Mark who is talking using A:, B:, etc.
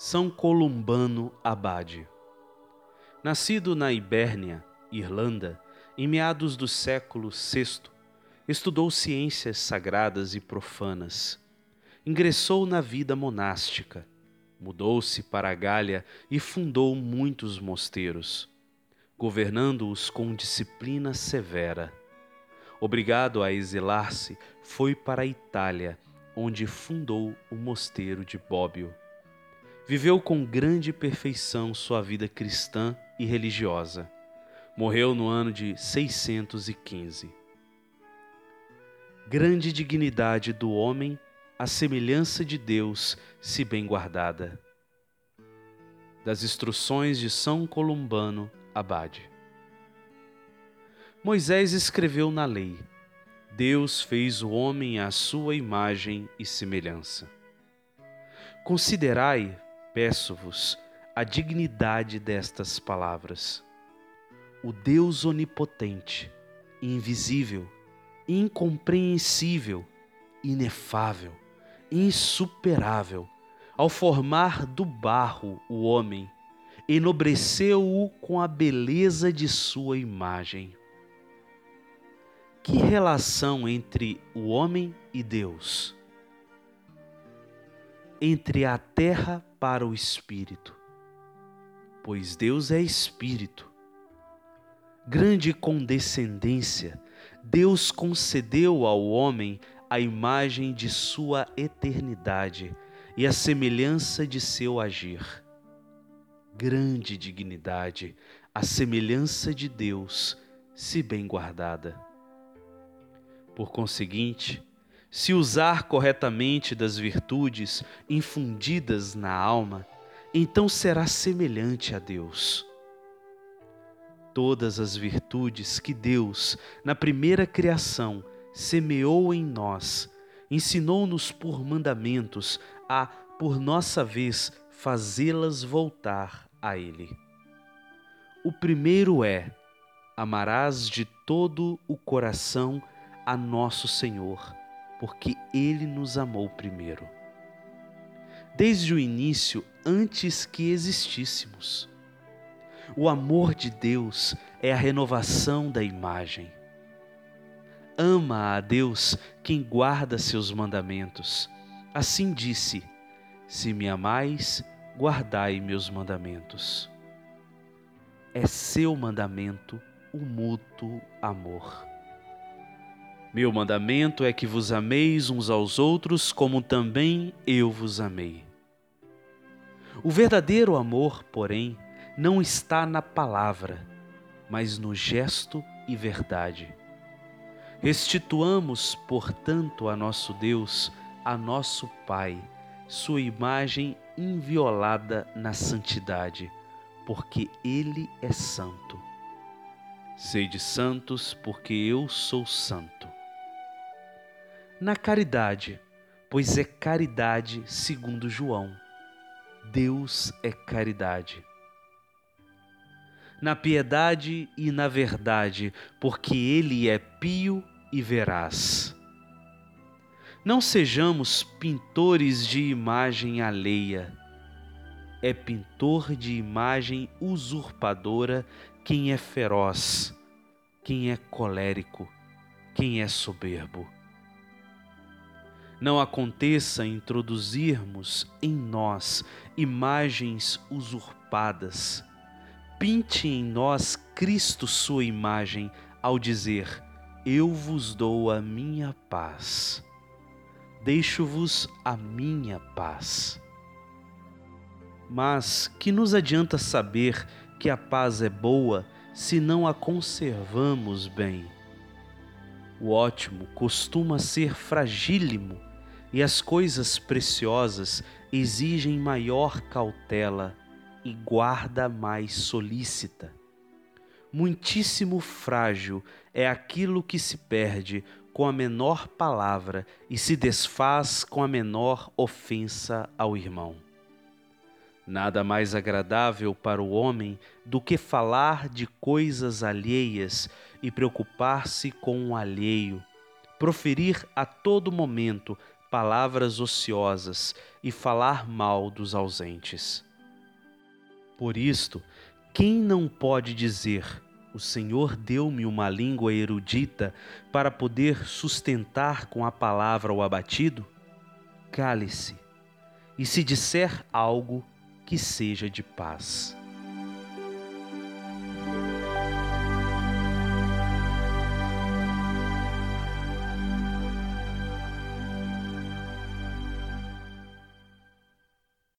A: São Columbano Abade. Nascido na Ibérnia, Irlanda, em meados do século VI, estudou ciências sagradas e profanas. Ingressou na vida monástica, mudou-se para a Gália e fundou muitos mosteiros, governando-os com disciplina severa. Obrigado a exilar-se, foi para a Itália, onde fundou o mosteiro de Bobbio viveu com grande perfeição sua vida cristã e religiosa. Morreu no ano de 615. Grande dignidade do homem, a semelhança de Deus, se bem guardada. Das instruções de São Columbano Abade. Moisés escreveu na lei: Deus fez o homem à sua imagem e semelhança. Considerai, peço-vos a dignidade destas palavras. O Deus onipotente, invisível, incompreensível, inefável, insuperável, ao formar do barro o homem, enobreceu-o com a beleza de sua imagem. Que relação entre o homem e Deus? Entre a terra para o espírito, pois Deus é espírito. Grande condescendência, Deus concedeu ao homem a imagem de sua eternidade e a semelhança de seu agir. Grande dignidade, a semelhança de Deus, se bem guardada. Por conseguinte, se usar corretamente das virtudes infundidas na alma, então será semelhante a Deus. Todas as virtudes que Deus, na primeira criação, semeou em nós, ensinou-nos por mandamentos a, por nossa vez, fazê-las voltar a Ele. O primeiro é: amarás de todo o coração a nosso Senhor porque Ele nos amou primeiro. Desde o início, antes que existíssemos. O amor de Deus é a renovação da imagem. Ama a Deus quem guarda seus mandamentos. Assim disse: Se me amais, guardai meus mandamentos. É seu mandamento o mútuo amor. Meu mandamento é que vos ameis uns aos outros como também eu vos amei. O verdadeiro amor, porém, não está na palavra, mas no gesto e verdade. Restituamos, portanto, a nosso Deus, a nosso Pai, sua imagem inviolada na santidade, porque Ele é santo. Sede santos, porque eu sou santo na caridade, pois é caridade segundo João. Deus é caridade. Na piedade e na verdade, porque Ele é pio e veraz. Não sejamos pintores de imagem alheia. É pintor de imagem usurpadora quem é feroz, quem é colérico, quem é soberbo não aconteça introduzirmos em nós imagens usurpadas. Pinte em nós Cristo sua imagem ao dizer: Eu vos dou a minha paz. Deixo-vos a minha paz. Mas que nos adianta saber que a paz é boa se não a conservamos bem? O ótimo costuma ser fragílimo e as coisas preciosas exigem maior cautela e guarda mais solícita. Muitíssimo frágil é aquilo que se perde com a menor palavra e se desfaz com a menor ofensa ao irmão. Nada mais agradável para o homem do que falar de coisas alheias e preocupar-se com o alheio, proferir a todo momento palavras ociosas e falar mal dos ausentes. Por isto, quem não pode dizer: O Senhor deu-me uma língua erudita para poder sustentar com a palavra o abatido? Cale-se, e se disser algo, que seja de paz.